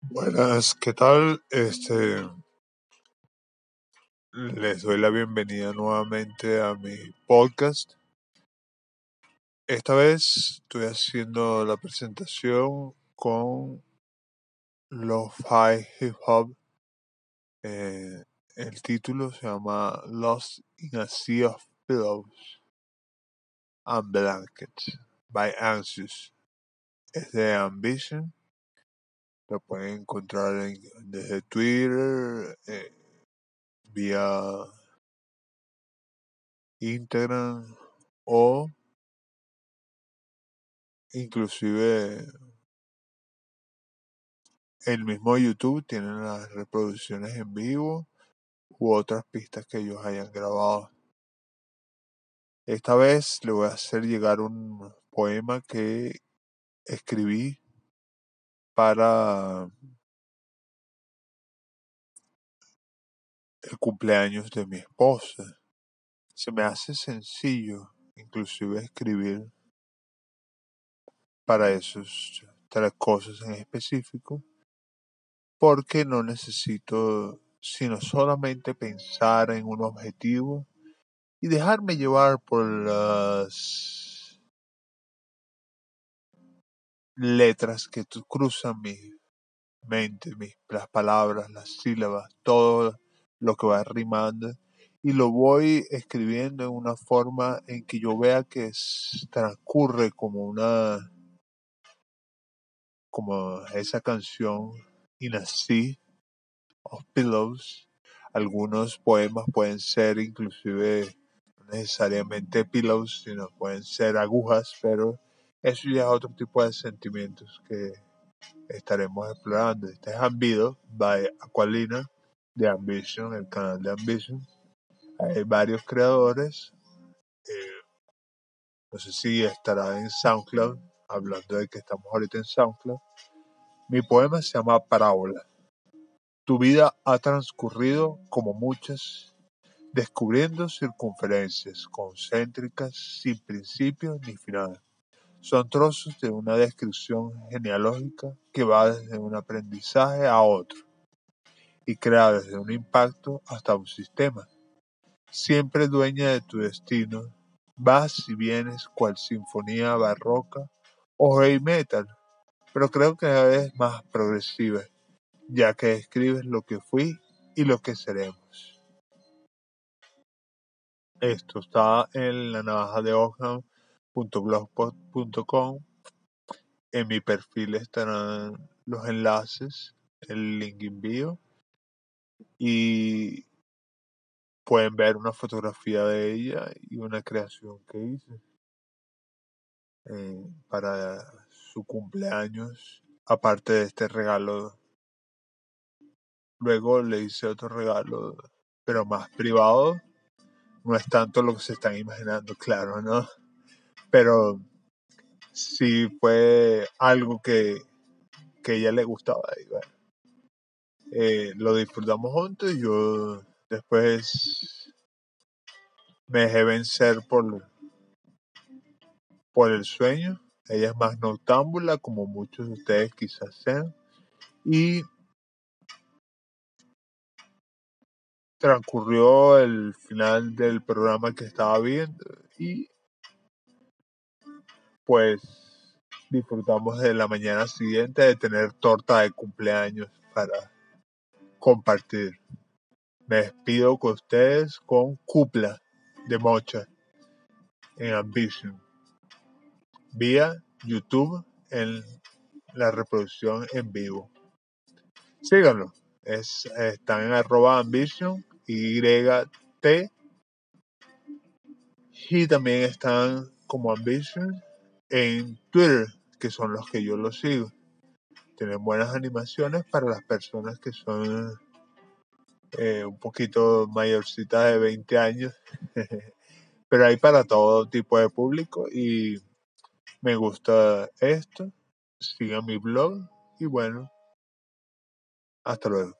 Buenas, ¿qué tal? Este, les doy la bienvenida nuevamente a mi podcast. Esta vez estoy haciendo la presentación con los High Hip Hop. Eh, el título se llama Lost in a Sea of Pillows and Blankets by Anxious. Es de Ambition. Lo pueden encontrar en- desde Twitter, eh, vía Instagram o inclusive el mismo YouTube tienen las reproducciones en vivo u otras pistas que ellos hayan grabado. Esta vez le voy a hacer llegar un poema que escribí para el cumpleaños de mi esposa. Se me hace sencillo inclusive escribir para esos tres cosas en específico porque no necesito sino solamente pensar en un objetivo y dejarme llevar por las letras que cruzan mi mente, mis, las palabras, las sílabas, todo lo que va rimando y lo voy escribiendo en una forma en que yo vea que s- transcurre como una como esa canción a Sea of Pillows. Algunos poemas pueden ser inclusive no necesariamente pillows, sino pueden ser agujas, pero eso ya es otro tipo de sentimientos que estaremos explorando. Este es Ambido by Aqualina de Ambition, el canal de Ambition. Hay varios creadores. eh, no sé si estará en SoundCloud, hablando de que estamos ahorita en SoundCloud. Mi poema se llama Parábola. Tu vida ha transcurrido como muchas, descubriendo circunferencias concéntricas sin principio ni final. Son trozos de una descripción genealógica que va desde un aprendizaje a otro y crea desde un impacto hasta un sistema. Siempre dueña de tu destino, vas y vienes cual sinfonía barroca o heavy metal, pero creo que vez más progresiva, ya que describes lo que fui y lo que seremos. Esto está en la navaja de Ockham.blogspot.com. En mi perfil estarán los enlaces, el link envío y pueden ver una fotografía de ella y una creación que hice eh, para su cumpleaños, aparte de este regalo. Luego le hice otro regalo, pero más privado. No es tanto lo que se están imaginando, claro, ¿no? Pero sí fue algo que, que ella le gustaba. Y bueno, eh, lo disfrutamos juntos y yo después me dejé vencer por, por el sueño. Ella es más noctámbula, como muchos de ustedes quizás sean. Y transcurrió el final del programa que estaba viendo y pues disfrutamos de la mañana siguiente de tener torta de cumpleaños para compartir. Me despido con ustedes con Cupla de Mocha en Ambition vía YouTube en la reproducción en vivo. Síganlo. Es, están en arroba ambition, YT, y también están como ambition en Twitter, que son los que yo los sigo. Tienen buenas animaciones para las personas que son eh, un poquito mayorcitas de 20 años, pero hay para todo tipo de público y me gusta esto. Sigan mi blog y bueno, hasta luego.